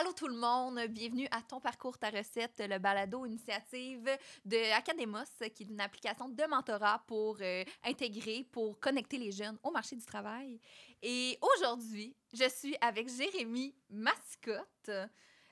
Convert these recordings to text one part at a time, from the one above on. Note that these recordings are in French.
Allô tout le monde, bienvenue à Ton parcours, ta recette, le balado initiative de Academos, qui est une application de mentorat pour euh, intégrer, pour connecter les jeunes au marché du travail. Et aujourd'hui, je suis avec Jérémy Mascotte.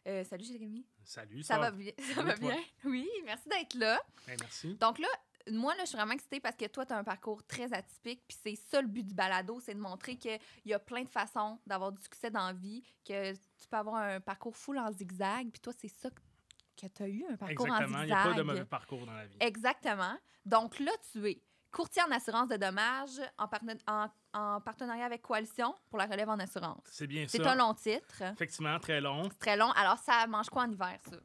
Euh, salut Jérémy. Salut, Ça, va bien? Ça Oui, va toi? bien? Oui, merci d'être là. Ben, merci. Donc là, moi, là, je suis vraiment excitée parce que toi, tu as un parcours très atypique. Puis c'est ça le but du balado, c'est de montrer qu'il y a plein de façons d'avoir du succès dans la vie, que tu peux avoir un parcours full en zigzag. Puis toi, c'est ça que tu as eu, un parcours Exactement. en Il n'y a pas de mauvais parcours dans la vie. Exactement. Donc là, tu es courtier en assurance de dommages en, parten- en- en partenariat avec Coalition pour la relève en assurance. C'est bien C'est ça. un long titre. Effectivement, très long. C'est très long. Alors, ça mange quoi en hiver, ça?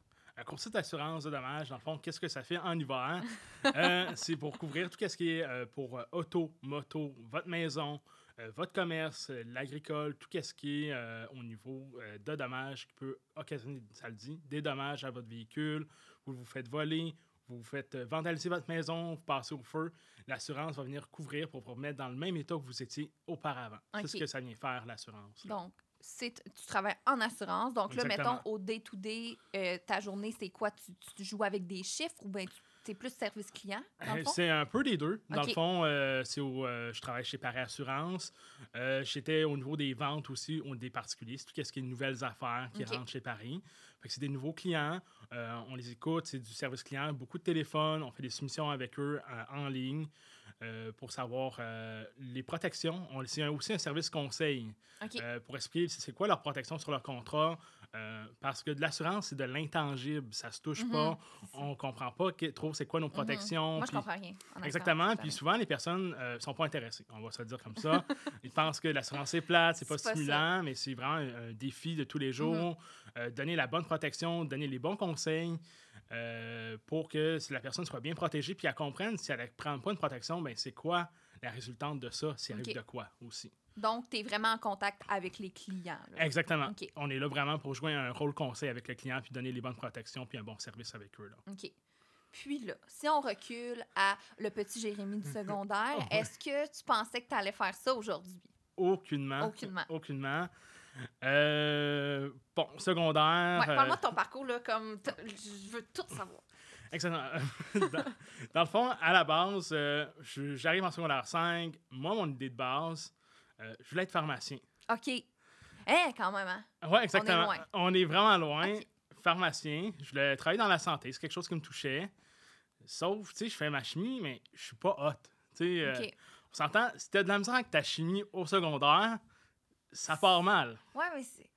Un courtier d'assurance de dommages, dans le fond, qu'est-ce que ça fait en hiver? Euh, c'est pour couvrir tout ce qui est euh, pour euh, auto, moto, votre maison, votre commerce, l'agricole, tout ce qui est au niveau de dommages qui peut occasionner, ça le dit, des dommages à votre véhicule, vous vous faites voler, vous vous faites vandaliser votre maison, vous passez au feu. L'assurance va venir couvrir pour vous remettre dans le même état que vous étiez auparavant. C'est ce que ça vient faire, l'assurance. Donc, tu travailles en assurance. Donc là, Exactement. mettons, au day-to-day, euh, ta journée, c'est quoi? Tu, tu joues avec des chiffres ou bien tu es plus service client, Euh? C'est un peu des deux. Dans le fond, euh, c'est au, euh, je travaille chez Paris Assurance. J'étais au niveau des ventes aussi, au- des particuliers. C'est tout ce qui est nouvelles affaires qui rentrent chez Paris. C'est des nouveaux clients. on les écoute, c'est du service client, beaucoup de téléphones. On fait des soumissions avec eux en ligne euh, pour savoir euh, les protections. On- C'est aussi un service conseil euh, pour expliquer c'est quoi leur protection sur leur contrat. parce que de l'assurance, c'est de l'intangible. Ça se touche Mhm. pas. On comprend pas que- trop c'est quoi nos protections. Moi, je puis- comprends rien. en Exactement. Puis souvent, les personnes ne sont pas intéressées. On va se le dire comme ça. Ils pensent que l'assurance est plate, c'est pas C'est pas ça. stimulant, mais c'est vraiment un, un défi de tous les jours. Euh, donner la bonne protection, donner les bons conseils euh, pour que si la personne soit bien protégée, puis elle comprenne si elle ne prend pas une protection, ben c'est quoi la résultante de ça, s'il arrive Ok. de quoi aussi? Donc, tu es vraiment en contact avec les clients. là. Exactement. On est là vraiment pour jouer un rôle conseil avec le client, puis donner les bonnes protections, puis un bon service avec eux. Là. OK. Puis là, si on recule à le petit Jérémy du secondaire, Oh, ouais. est-ce que tu pensais que tu allais faire ça aujourd'hui? Aucunement. Aucunement. Aucunement. Euh, bon, secondaire. Ouais, euh, Parle-moi de ton parcours, là, comme je veux tout savoir. Excellent. dans, dans le fond, à la base, euh, j'arrive en secondaire 5. Moi, mon idée de base, euh, je voulais être pharmacien. OK. Hein, quand même, hein? Oui, exactement. loin. On est vraiment loin. Pharmacien. Je voulais travailler dans la santé. C'est quelque chose qui me touchait. Sauf, tu sais, je fais ma chimie, mais je suis pas hot. Tu sais, euh, on s'entend, si t'as de la misère avec ta chimie au secondaire, ça part mal. Ouais, mais c'est.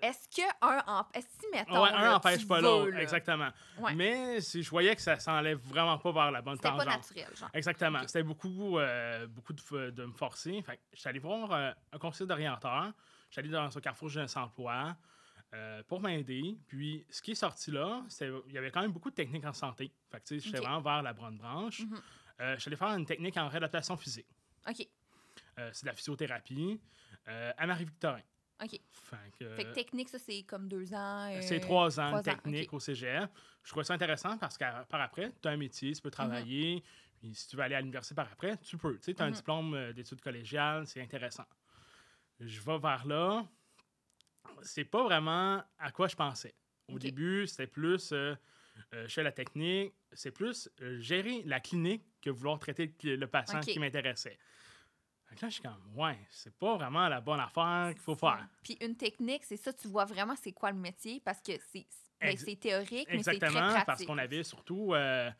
Est-ce que un. Est-ce que, mettons. ouais, un n'empêche tu pas l'autre. Exactement. Ouais. Mais si je voyais que ça s'enlève vraiment pas vers la bonne C'était pas tangente. naturel, genre. Exactement. C'était beaucoup, euh, beaucoup de, de me forcer. Fait j'étais allé voir euh, un conseiller d'orienteur. J'étais allé dans ce carrefour Jeunesse Emploi euh, pour m'aider. Puis, ce qui est sorti là, il y avait quand même beaucoup de techniques en santé. Fait que, tu sais, j'étais vraiment vers la bonne branche. Mhm. Je suis allé faire une technique en réadaptation physique. OK. C'est de la physiothérapie euh, Marie-Victorin. OK. Fait que, Fait que technique, ça, c'est comme deux ans. euh, c'est trois ans de technique au CGF. Je trouvais ça intéressant parce que par après, tu as un métier, tu peux travailler. Puis si tu veux aller à l'université par après, tu peux. Tu as un Mhm. diplôme euh, d'études collégiales, c'est intéressant. Je vais vers là. C'est pas vraiment à quoi je pensais. Au début, c'était plus euh, euh, je fais la technique, c'est plus euh, gérer la clinique que vouloir traiter le, patient qui m'intéressait. Que là, je suis comme, ouais, c'est pas vraiment la bonne affaire qu'il faut faire. Puis une technique, c'est ça, tu vois vraiment c'est quoi le métier parce que c'est ben, théorique, mais c'est très Exactement, pratique. parce qu'on avait surtout, euh,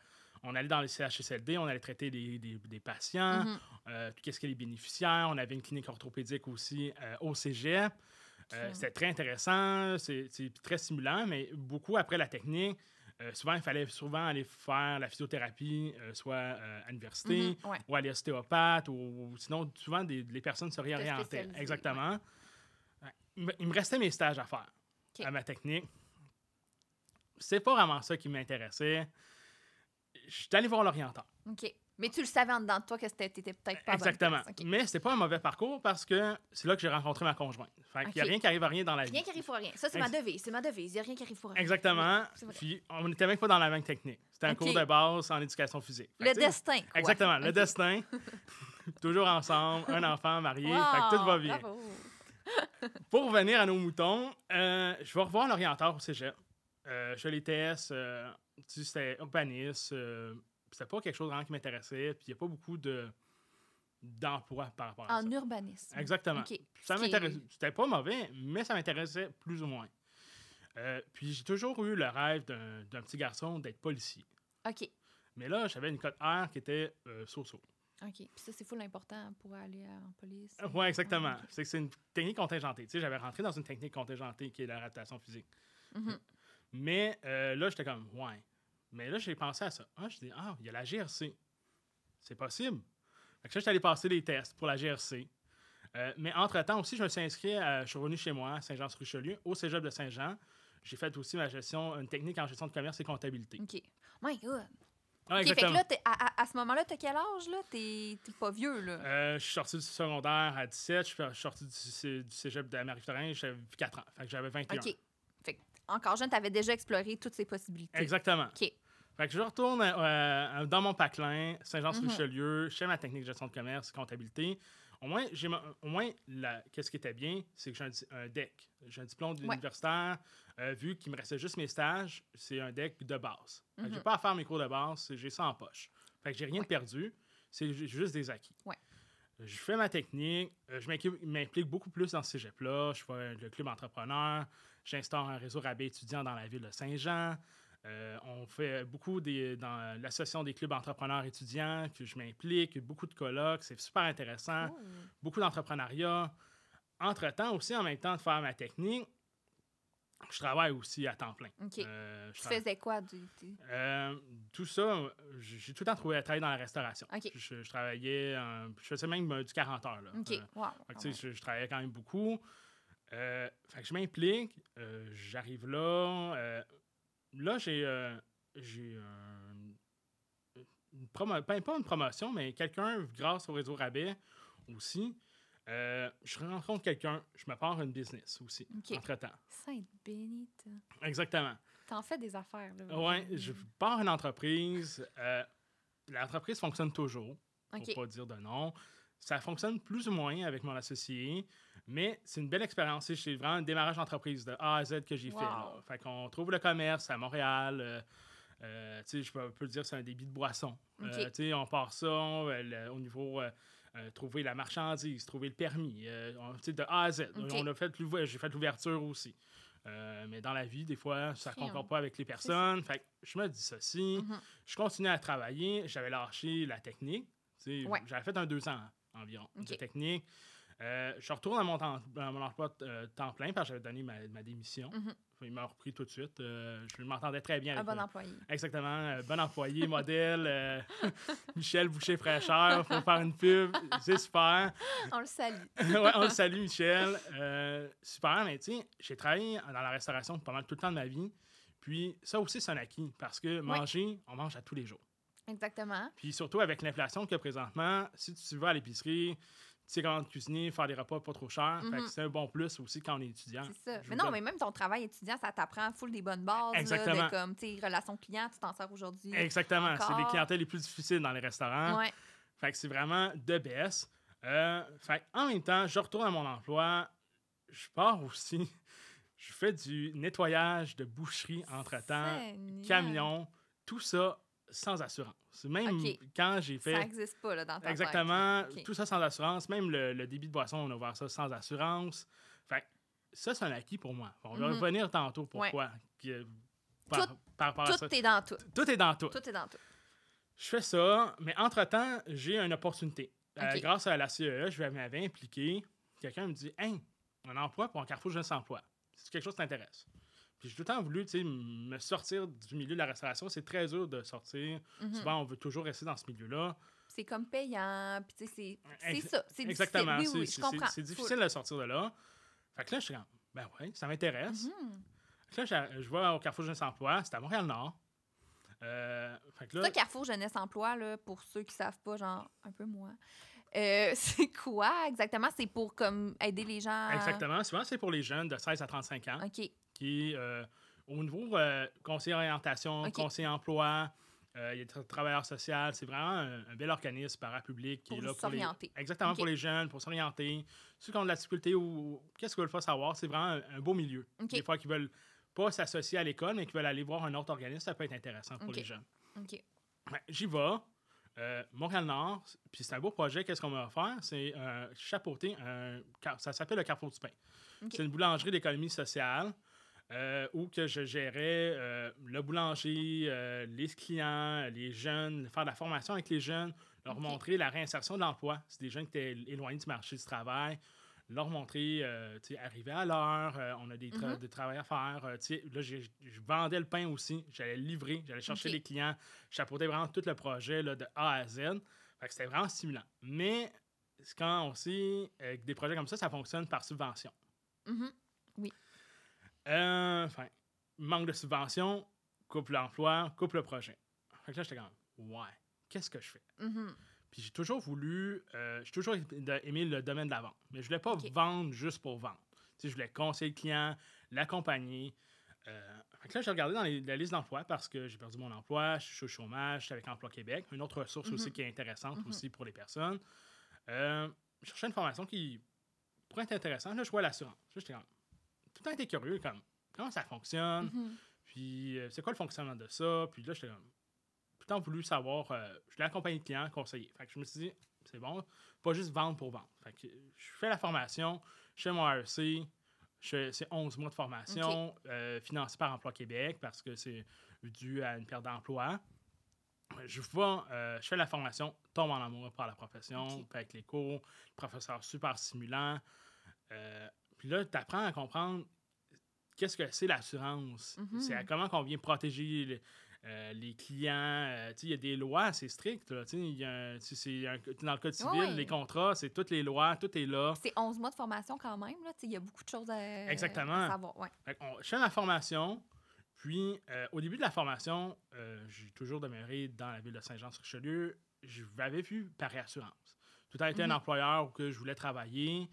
on allait dans les CHSLD, on allait traiter des, des- des patients, Mhm. euh, tout ce qui est les bénéficiaires, on avait une clinique orthopédique aussi euh, au cégep. Euh, Ok. C'était très intéressant, c'est c'est très stimulant, mais beaucoup après la technique, euh, souvent il fallait souvent aller faire la physiothérapie, euh, soit euh, à l'université, Mhm, ouais. ou aller ostéopathe, ou, ou sinon souvent des, les personnes se réorientaient. Exactement. Ouais. Il me- il me restait mes stages à faire à ma technique. C'est pas vraiment ça qui m'intéressait. Je suis allé voir l'orienteur. OK. Mais tu le savais en dedans de toi que c'était t'étais peut-être pas bonne Exactement. Mais c'était pas un mauvais parcours parce que c'est là que j'ai rencontré ma conjointe. Fait qu'il y a rien qui arrive à rien dans la vie. Rien qui arrive pour rien. Ça, c'est ma devise. C'est ma devise. Il n'y a rien qui arrive pour rien. Exactement. Puis on n'était même pas dans la même technique. C'était un cours de base en éducation physique. Fait Le destin. quoi. Exactement, le destin. Toujours ensemble, un enfant marié, Wow, fait que tout va bien. bravo. pour revenir à nos moutons, euh, je vais revoir l'orienteur au cégep. Euh, je les teste. euh, tu sais, c'était urbaniste. Euh, c'était pas quelque chose vraiment qui m'intéressait. Puis il n'y a pas beaucoup de d'emploi par rapport à En ça. urbanisme. Exactement. OK. Ça m'intéressait. C'était pas mauvais, mais ça m'intéressait plus ou moins. Euh, puis j'ai toujours eu le rêve d'un petit garçon d'être policier. OK. Mais là, j'avais une cote R qui était euh, so-so. OK. Puis ça, c'est full important pour aller euh, en police. Oui, exactement. ok. C'est que c'est une technique contingentée. Tu sais, j'avais rentré dans une technique contingentée qui est l'adaptation physique. Mhm. Mais euh, là, j'étais comme, ouais. Mais là, j'ai pensé à ça. Ah, je dis, ah, il y a la GRC. C'est possible. Fait que ça, j'étais allé passer des tests pour la GRC. Euh, mais entre-temps aussi, je me suis inscrit, à- je suis revenu chez moi, à Saint-Jean-sur-Richelieu, au cégep de Saint-Jean. J'ai fait aussi ma gestion, une technique en gestion de commerce et comptabilité. OK. My God. Ah, OK, fait que là, à, à- à ce moment-là, t'as quel âge, là? T'es pas vieux, là. Euh, je suis sorti du secondaire à 17, je suis sorti du, du cégep de Marie-Victorin, j'avais 4 ans. Fait que j'avais 21. OK. Fait que, encore jeune, t'avais déjà exploré toutes ces possibilités. Exactement. OK. Fait que je retourne euh, euh, dans mon paclin, Saint-Jean-sur-Richelieu, je fais ma technique de gestion de commerce, comptabilité. Au moins, j'ai au moins qu'est-ce qui était bien, c'est que j'ai un, di- un DEC. J'ai un diplôme d'universitaire. euh, vu qu'il me restait juste mes stages, c'est un DEC de base. Que j'ai Mhm. pas à faire mes cours de base, j'ai ça en poche. Fait que j'ai rien Ouais. de perdu, c'est ju- juste des acquis. Ouais. Je fais ma technique, je m'implique- m'implique beaucoup plus dans ce cégep-là. Je fais le club entrepreneur, j'instaure un réseau rabais étudiant dans la ville de Saint-Jean. Euh, on fait beaucoup des, dans l'association des clubs entrepreneurs étudiants, que je m'implique, beaucoup de colloques, c'est super intéressant, beaucoup d'entrepreneuriat. Entre-temps aussi, en même temps de faire ma technique, je travaille aussi à temps plein. Euh, je tu faisais quoi? Du, du- euh, tout ça, j'ai tout le temps trouvé à travailler dans la restauration. Je, je travaillais, euh, je faisais même du 40 heures. Là. Wow. que, je, je travaillais quand même beaucoup. Fait que je m'implique. J'arrive là. Euh, là, j'ai euh, j'ai un- une promo- ben, pas une promotion, mais quelqu'un, grâce au réseau Rabais aussi, euh, je rencontre quelqu'un, je me pars une business aussi, entre-temps. Sainte bénite. Exactement. T'en fais des affaires, là. Ouais, je pars une entreprise. euh, L'entreprise fonctionne toujours pour OK. pas dire de non. Ça fonctionne plus ou moins avec mon associé, mais c'est une belle expérience. C'est vraiment un démarrage d'entreprise de A à Z que j'ai fait. Là. Fait qu'on trouve le commerce à Montréal. euh, euh, je peux, peux dire que c'est un débit de boisson. Euh, on part ça le- au niveau euh, trouver la marchandise, trouver le permis, euh, de A à Z. On a fait j'ai fait l'ouverture aussi. Euh, mais dans la vie, des fois, ça ne concorde pas avec les personnes. Fait que je me dis ceci. Mhm. Je continue à travailler. J'avais lâché la technique. Ouais. J'avais fait un deux ans environ de technique. Euh, je retourne à mon, temps, à mon emploi euh, temps plein parce que j'avais donné ma, ma démission. Mhm. Il m'a repris tout de suite. Euh, je m'entendais très bien Un bon employé. Exactement. bon employé, modèle. Michel Boucher Fraîcheur. faut faire une pub. C'est super. On le salue. ouais, on le salue, Michel. Super, mais tu sais, j'ai travaillé dans la restauration pendant tout le temps de ma vie. Puis ça aussi, c'est un acquis parce que manger, on mange à tous les jours. Exactement. Puis surtout avec l'inflation qu'il y a présentement, si tu vas à l'épicerie, tu sais comment cuisiner, faire des repas pas trop chers. Que Mhm. c'est un bon plus aussi quand on est étudiant. C'est ça. Je Mais non, donne- mais même ton travail étudiant, ça t'apprend full des bonnes bases. là, Exactement. de comme, tu sais, relations clients, tu t'en sers aujourd'hui. Exactement. C'est les clientèles les plus difficiles dans les restaurants. Ouais. Fait que c'est vraiment de baisse. Euh, fait en même temps, je retourne à mon emploi. Je pars aussi. Je fais du nettoyage de boucherie entre-temps, camion, tout ça sans assurance. Même quand j'ai fait. Ça n'existe pas là, dans ta Exactement. Tout ça sans assurance. Même le, le débit de boisson, on a ouvert ça sans assurance. Fait ça, c'est un acquis pour moi. On va Mhm. revenir tantôt pourquoi. par, Tout- par à ça. Tout est dans tout. Tout est dans tout. Tout est dans tout. Je fais ça, mais entre-temps, j'ai une opportunité. Euh, grâce à la CEE, je m'avais impliqué. Quelqu'un me dit Hey, un emploi pour un carrefour jeunesse emploi. C'est quelque chose qui t'intéresse. Puis j'ai tout le temps voulu me sortir du milieu de la restauration. C'est très dur de sortir. Mhm. Souvent, on veut toujours rester dans ce milieu-là. C'est comme payant. Puis, tu sais, c'est- ça. C'est Exactement. difficile. Oui, oui, C'est- difficile de sortir de là. Fait que là, je suis comme, ben ouais, ça m'intéresse. Mhm. Là, je, je vais au Carrefour Jeunesse Emploi. C'est à Montréal-Nord. Euh, fait que là, Ça, Carrefour Jeunesse Emploi, là, pour ceux qui savent pas, genre, un peu moi. Euh, c'est quoi exactement? C'est pour comme aider les gens. à- exactement. Souvent, c'est pour les jeunes de 16 à 35 ans OK. qui, euh, au niveau euh, conseiller orientation, Ok. conseiller emploi, Euh, il y a des travailleurs sociaux. C'est vraiment un, un bel organisme parapublic qui Pour est là pour les... s'orienter. Exactement, pour les jeunes, pour s'orienter. Ceux qui ont de la difficulté ou qu'est-ce qu'ils veulent pas savoir, c'est vraiment un, un beau milieu. Ok. Des fois, qui veulent pas s'associer à l'école, mais qui veulent aller voir un autre organisme, ça peut être intéressant pour les jeunes. OK. J'y vais. Euh, Montréal-Nord, puis c'est un beau projet. Qu'est-ce qu'on va faire? C'est euh, chapeauter un. Ça s'appelle le Carrefour du pain. C'est une boulangerie d'économie sociale euh, où que je gérais le boulanger, les clients, les jeunes, faire de la formation avec les jeunes, leur montrer la réinsertion de l'emploi. C'est des jeunes qui étaient éloignés du marché du travail. Leur montrer, euh, tu sais, arriver à l'heure, euh, on a des, tra- Mhm. des travail à faire. euh, tu sais, là, je vendais le pain aussi. J'allais livrer, j'allais chercher Ok. les clients. Je chapeautais vraiment tout le projet là, de A à Z. Fait que c'était vraiment stimulant. Mais quand aussi, avec des projets comme ça, ça fonctionne par subvention. Mhm. Euh, Enfin, manque de subvention, coupe l'emploi, coupe le projet. Fait que là, j'étais comme, ouais, qu'est-ce que je fais? Mhm. Puis j'ai toujours voulu, euh, j'ai toujours aimé le domaine de la vente. Mais je voulais pas vendre juste pour vendre. Tu sais, je voulais conseiller le client, l'accompagner. Euh, fait que là, j'ai regardé dans les- la liste d'emploi parce que j'ai perdu mon emploi, je suis au chômage, je suis avec Emploi Québec. Une autre ressource aussi Mhm. qui est intéressante Mhm. aussi pour les personnes. Euh, je cherchais une formation qui pourrait être intéressante. Là, je vois l'assurance. J'étais comme, tout le temps été curieux, comme, comment ça fonctionne? Mhm. Puis, euh, c'est quoi le fonctionnement de ça? Puis là, j'étais comme, tout le temps voulu savoir, euh, je voulais accompagner le client, conseiller. Fait que je me suis dit, c'est bon, pas juste vendre pour vendre. Fait que je fais la formation, je fais mon AEC, c'est 11 mois de formation, euh, financé par Emploi Québec parce que c'est dû à une perte d'emploi. Je vais, euh, je fais la formation, tombe en amour par la profession, avec les cours, le professeur super stimulant. Euh, puis là, tu apprends à comprendre qu'est-ce que c'est l'assurance. Mhm. C'est comment qu'on vient protéger les, euh, les clients. Euh, il y a des lois assez strictes. là, y a un- c'est un- dans le code civil, Ouais. les contrats, c'est toutes les lois, tout est là. C'est 11 mois de formation quand même. Il y a beaucoup de choses à, Exactement. à savoir. Ouais. Je fais ma formation. Puis, euh, au début de la formation, euh, j'ai toujours demeuré dans la ville de Saint-Jean-sur-Richelieu. Je l'avais vu par réassurance. Tout a été Mhm. un employeur où que je voulais travailler.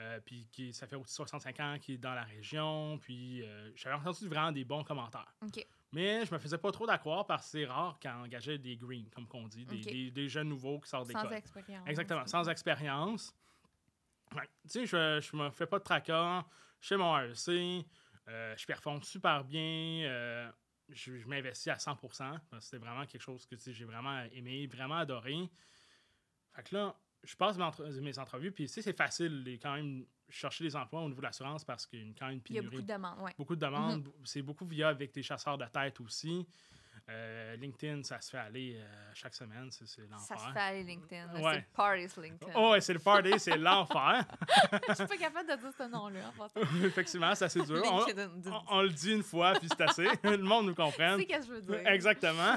euh, puis qui, ça fait aussi 65 ans qu'il est dans la région. Puis j'avais entendu vraiment des bons commentaires. OK. Mais je me faisais pas trop d'accroire parce que c'est rare qu'on engageait des greens, comme qu'on dit, des, des- des jeunes nouveaux qui sortent Sans d'école. expérience. Exactement, sans expérience. Ouais, Tu sais, je, je me fais pas de tracas, je fais mon AEC, euh, je performe super bien, euh, je, je m'investis à 100%. parce que C'était vraiment quelque chose que tu sais, j'ai vraiment aimé, vraiment adoré. Fait que là, je passe mes, entre- mes entrevues, puis tu sais, c'est facile les- quand même chercher des emplois au niveau de l'assurance parce qu'il y a une- quand même une Il y a pénurie beaucoup de demandes. Beaucoup de demandes. C'est beaucoup via avec des chasseurs de tête aussi. Euh, LinkedIn, ça se fait aller euh, chaque semaine, c'est c'est Ça l'enfer. se fait aller LinkedIn. Ouais. C'est Paris LinkedIn. Oh, ouais, c'est le party, c'est l'enfer. Je suis pas capable de dire ce nom-là. Effectivement, c'est assez dur. On, LinkedIn. on- on le dit une fois, puis c'est assez. le monde nous Tu comprenne. sais ce que je veux dire. Exactement.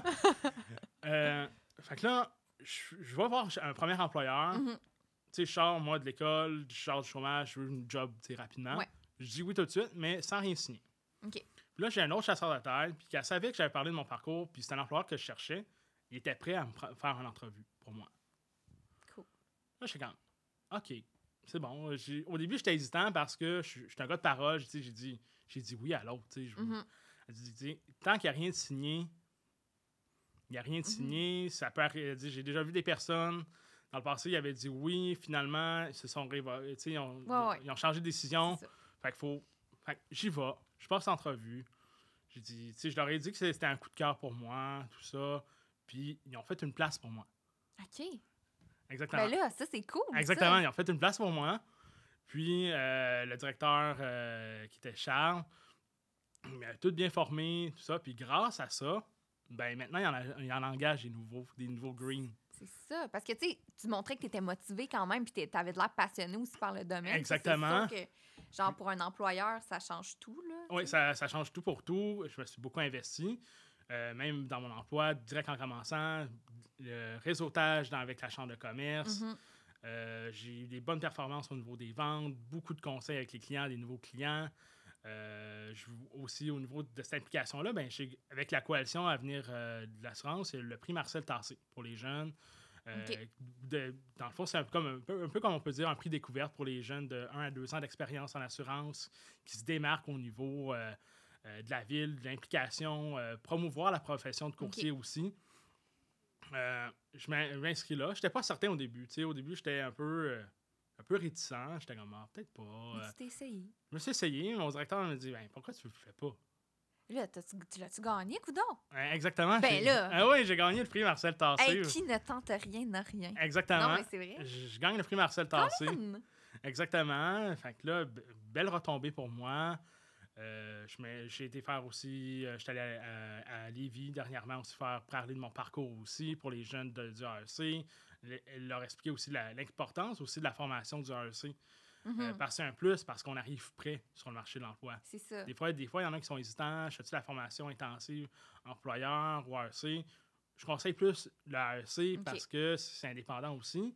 Euh, fait que là, je, je vais voir un premier employeur. Mhm. Tu sais, je sors, moi, de l'école, je sors du chômage, je veux une job, tu sais, rapidement. Ouais. Je dis oui tout de suite, mais sans rien signer. OK. Puis là, j'ai un autre chasseur de tête, puis qui savait que j'avais parlé de mon parcours, puis c'était un employeur que je cherchais. Il était prêt à me faire une entrevue pour moi. Cool. Là, je suis comme, OK, c'est bon. Au début, j'étais hésitant parce que je suis un gars de parole. J'ai dit, dit oui à l'autre. tu sais, tant qu'il n'y a rien de signé, il n'y a rien de Mhm. signé. Ça peut dit, J'ai déjà vu des personnes. Dans le passé, ils avaient dit oui, finalement, ils se sont révo- tu sais, ils ont, Ouais, ils ont changé de décision. Fait qu'il faut. J'y vais. Je passe l'entrevue. J'ai dit, tu sais, je leur ai dit que c'était un coup de cœur pour moi, tout ça. Puis ils ont fait une place pour moi. OK. Exactement. Ben là, ça, c'est cool. Exactement, ça. ils ont fait une place pour moi. Puis euh, le directeur euh, qui était Charles, il m'a tout bien formé, tout ça. Puis grâce à ça, ben maintenant, il en, a- il en engage des nouveaux, des nouveaux greens. C'est ça. Parce que, tu montrais que tu étais motivé quand même, puis tu avais de l'air passionné aussi par le domaine. Exactement. Que, genre, pour un employeur, ça change tout, là. Oui, ça, ça change tout pour tout. Je me suis beaucoup investi. Euh, même dans mon emploi, direct en commençant, le réseautage dans- avec la chambre de commerce. Mhm. Euh, j'ai eu des bonnes performances au niveau des ventes, beaucoup de conseils avec les clients, des nouveaux clients. Euh, je- aussi, au niveau de cette implication-là, ben, avec la coalition Avenir euh, de l'assurance, a le prix Marcel Tassé pour les jeunes. Euh, de- dans le fond, c'est un, peu comme, un, peu, un peu comme on peut dire un prix découverte pour les jeunes de 1 à 2 ans d'expérience en assurance qui se démarquent au niveau de la ville, de l'implication, promouvoir la profession de courtier aussi. Je m'in- je m'inscris là. J'étais pas certain au début. au début, j'étais un peu, un peu réticent. J'étais comme, ah, peut-être pas. Mais Euh, tu t'es essayé. je me suis essayé. Mon directeur me dit, ben, pourquoi tu le fais pas? Là, tu l'as-tu gagné, coudon? Exactement. Ben là. Ah oui, j'ai gagné le prix Marcel Tassé. Hey, qui ne tente rien n'a rien. Exactement. Non, mais c'est vrai. Je gagne le prix Marcel Tassé. Exactement. Fait que là, belle retombée pour moi. Euh, j'ai été faire aussi, euh, j'étais allé à, à, à Lévis dernièrement aussi faire parler de mon parcours aussi pour les jeunes de- du AEC, leur expliquer aussi l'importance aussi de la formation du AEC. Mhm. Euh, parce que c'est un plus, parce qu'on arrive prêt sur le marché de l'emploi. C'est ça. Des fois, des fois, il y en a qui sont hésitants. Je fais-tu la formation intensive employeur ou AEC? Je conseille plus l'AEC Ok. parce que c'est indépendant aussi.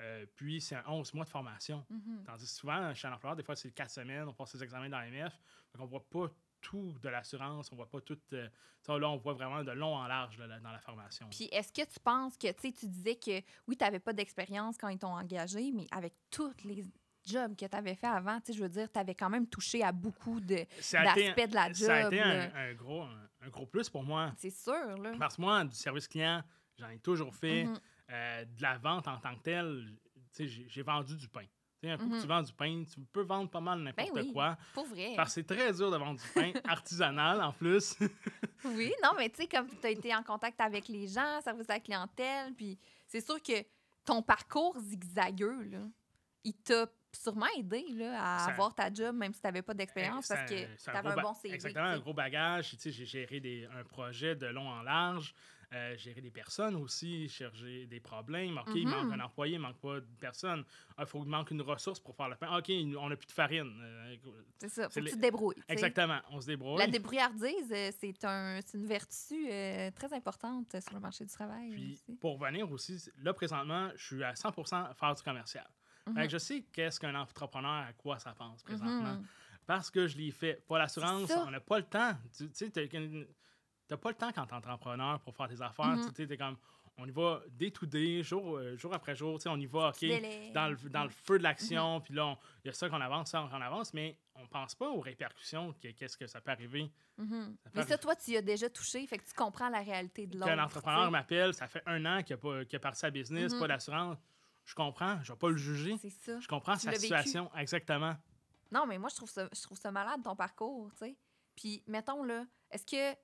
Euh, puis, c'est un 11 mois de formation. Mhm. Tandis que souvent, chez un employeur, des fois, c'est 4 semaines, on passe les examens dans l'AMF. Donc, on voit pas tout de l'assurance, on voit pas tout. euh, ça, là, on voit vraiment de long en large là, dans la formation. Puis est-ce que tu penses que, tu sais, tu disais que oui, tu n'avais pas d'expérience quand ils t'ont engagé, mais avec tous les jobs que tu avais fait avant, tu je veux dire, tu avais quand même touché à beaucoup de- d'aspects de la job. ça a été un, gros, un, un gros plus pour moi. C'est sûr, là. Parce que moi, du service client, j'en ai toujours fait. Mhm. Euh, de la vente en tant que telle, tu sais, j'ai j'ai vendu du pain. Tu sais, un coup que Mhm. tu vends du pain, tu peux vendre pas mal n'importe Ben oui. quoi. Pour vrai. Parce que c'est très dur de vendre du pain artisanal en plus. Oui, non, mais tu sais, comme tu as été en contact avec les gens, service à la clientèle, puis c'est sûr que ton parcours zigzagueux, là, il t'a sûrement aidé là, à Ça- avoir ta job, même si tu n'avais pas d'expérience, C'est parce que tu avais un bon CV. Exactement, tu un gros bagage. Tu sais, J'ai géré des, un projet de long en large. Euh, gérer des personnes aussi, chercher des problèmes. OK, il Mhm. manque un employé, il manque pas de personne. Il faut qu'il manque une ressource pour faire le pain. OK, on n'a plus de farine. Euh, C'est ça, faut c'est que les- tu te débrouilles. exactement, on se débrouille. La débrouillardise, euh, c'est un, c'est une vertu euh, très importante sur le marché du travail. Puis, aussi. pour venir aussi, là, présentement, je suis à 100 à faire du commercial. Mhm. que je sais qu'est-ce qu'un entrepreneur, à quoi ça pense présentement. Mhm. Parce que je l'ai fait. Pas l'assurance, on n'a pas le temps. Tu tu sais, t'as pas le temps quand t'es entrepreneur pour faire tes affaires. Mhm. Tu sais, t'es comme, on y va day to day, jour, euh, jour après jour. Tu sais, on y va, OK, dans le, dans le feu de l'action. Puis là, il y a ça qu'on avance, ça qu'on avance, mais on pense pas aux répercussions, que- qu'est-ce que ça peut arriver. Mhm. Ça Mais ça, toi, tu y as déjà touché, fait que tu comprends la réalité de l'autre. Qu'un entrepreneur m'appelle, ça fait un an qu'il a, pas- a parti sa business, pas d'assurance. Je comprends, je vais pas le juger. C'est ça. Je comprends Tu sa vécu. situation, exactement. Non, mais moi, je trouve ça, je trouve ça malade, ton parcours, tu sais. Puis, mettons, là, est-ce que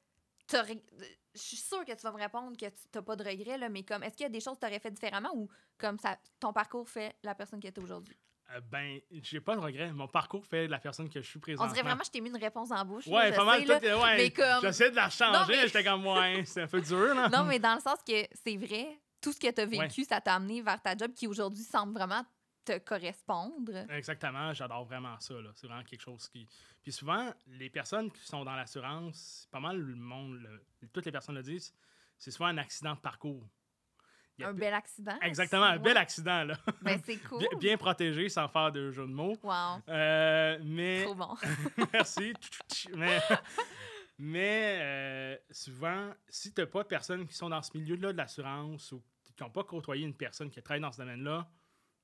Je suis sûre que tu vas me répondre que tu n'as pas de regrets, là, mais comme, est-ce qu'il y a des choses que tu aurais fait différemment ou comme ça, ton parcours fait la personne que tu es aujourd'hui? Euh, ben, j'ai pas de regret. Mon parcours fait la personne que je suis On présentement. dirait vraiment que je t'ai mis une réponse en bouche. Ouais, là, pas mal. sais, tout ouais, mais comme- J'essaie de la changer. mais- J'étais comme, ouais, c'est un peu dur, là. Non, mais dans le sens que c'est vrai, tout ce que tu as vécu, ça t'a amené vers ta job qui aujourd'hui semble vraiment te correspondre. Exactement, j'adore vraiment ça. C'est vraiment quelque chose qui. Puis souvent, les personnes qui sont dans l'assurance, pas mal le monde, le- toutes les personnes le disent, c'est souvent un accident de parcours. Un bel accident. Exactement, un bel accident, là. Ben, c'est cool. Bien, bien protégé sans faire de jeu de mots. Wow, Euh, mais. trop bon. Merci. mais mais euh, souvent, si tu n'as pas de personnes qui sont dans ce milieu-là de l'assurance ou qui n'ont pas côtoyé une personne qui travaille dans ce domaine-là,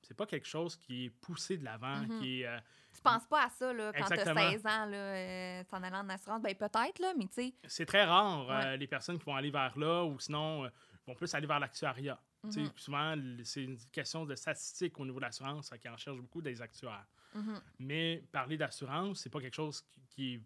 c'est pas quelque chose qui est poussé de l'avant, Mhm. qui est. euh, Tu penses pas à ça là, quand tu as Exactement. 16 ans, là, euh, t'en allant en assurance? Ben peut-être, là, mais tu sais. c'est très rare, Ouais. euh, les personnes qui vont aller vers là ou sinon vont plus aller vers l'actuariat. Tu sais, mhm, Souvent, c'est une question de statistique au niveau de l'assurance qui en cherche beaucoup des actuaires. mhm. Mais parler d'assurance, c'est pas quelque chose qui, qui est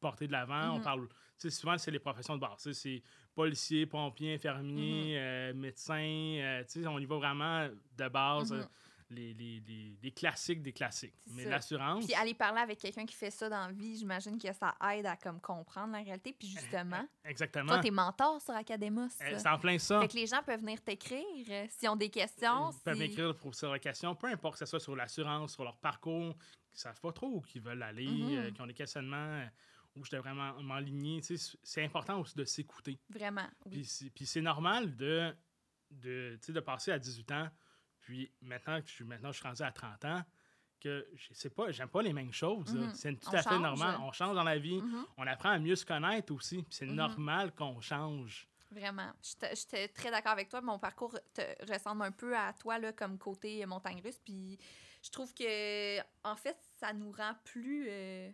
porté de l'avant. On parle, tu sais, souvent, c'est les professions de base. C'est policier, pompier, infirmier, médecin. tu sais, on y va vraiment de base, les, les, les- les classiques des classiques. Mais l'assurance, Puis aller parler avec quelqu'un qui fait ça dans la vie, j'imagine que ça aide à comme comprendre la réalité. Puis justement, exactement. toi, t'es mentor sur Academos. Euh, c'est en plein ça. Fait que les gens peuvent venir t'écrire euh, s'ils ont des questions. Ils peuvent m'écrire pour sur la question, peu importe que ce soit sur l'assurance, sur leur parcours, qu'ils ne savent pas trop où ils veulent aller, Mhm. euh, qui ont des questionnements euh, où je dois vraiment m'enligner. Tu sais, C'est important aussi de s'écouter. Vraiment, oui. Puis c'est- Puis c'est normal de, de, tu sais, de passer à 18 ans, puis maintenant que je suis, maintenant, je suis rendu à 30 ans, que je sais pas, j'aime pas les mêmes choses. Mhm. C'est tout On à fait normal. On change dans la vie. Mhm. On apprend à mieux se connaître aussi. C'est Mhm. normal qu'on change. Vraiment. J'étais très d'accord avec toi. Mon parcours te ressemble un peu à toi là, comme côté montagne russe. Puis je trouve que, en fait, ça nous rend plus. euh,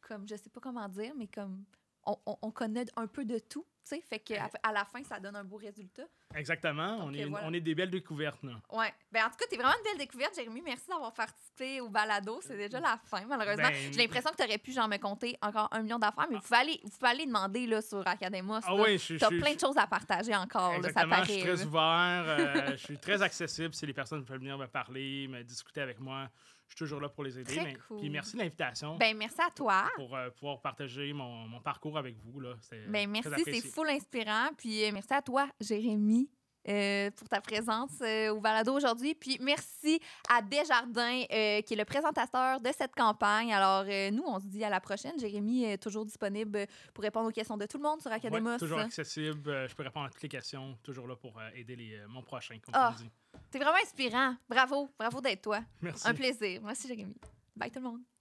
comme, je sais pas comment dire, mais comme. On, on- on connaît un peu de tout. tu sais. Fait qu'à à la fin, ça donne un beau résultat. Exactement. Donc, on, euh, est, voilà. on est des belles découvertes, là. Ouais. Ben, en tout cas, t'es vraiment une belle découverte, Jérémy. Merci d'avoir participé au balado. C'est déjà la fin, malheureusement. Ben- J'ai l'impression que t'aurais pu, genre, me compter encore un million d'affaires, mais vous pouvez aller, vous pouvez aller demander, là, sur Academos. Ah oui, suis. T'as je plein de choses à partager encore, là, ça Exactement, paraît. je suis très ouvert, euh, je suis très accessible. Si les personnes veulent venir me parler, me discuter avec moi, je suis toujours là pour les aider. Très cool. Puis merci de l'invitation Ben, merci à toi. pour euh, pouvoir partager mon, mon parcours avec vous. Là. Ben, merci, c'est full inspirant. Puis euh, merci à toi, Jérémy. Euh, pour ta présence euh, au balado aujourd'hui. Puis merci à Desjardins, euh, qui est le présentateur de cette campagne. Alors, nous, on se dit à la prochaine. Jérémy est toujours disponible pour répondre aux questions de tout le monde sur Academos. toujours accessible. je peux répondre à toutes les questions. Toujours là pour aider les, mon prochain, comme dis. C'est vraiment inspirant. Bravo. Bravo d'être toi. Merci. Un plaisir. Merci, Jérémy. Bye tout le monde.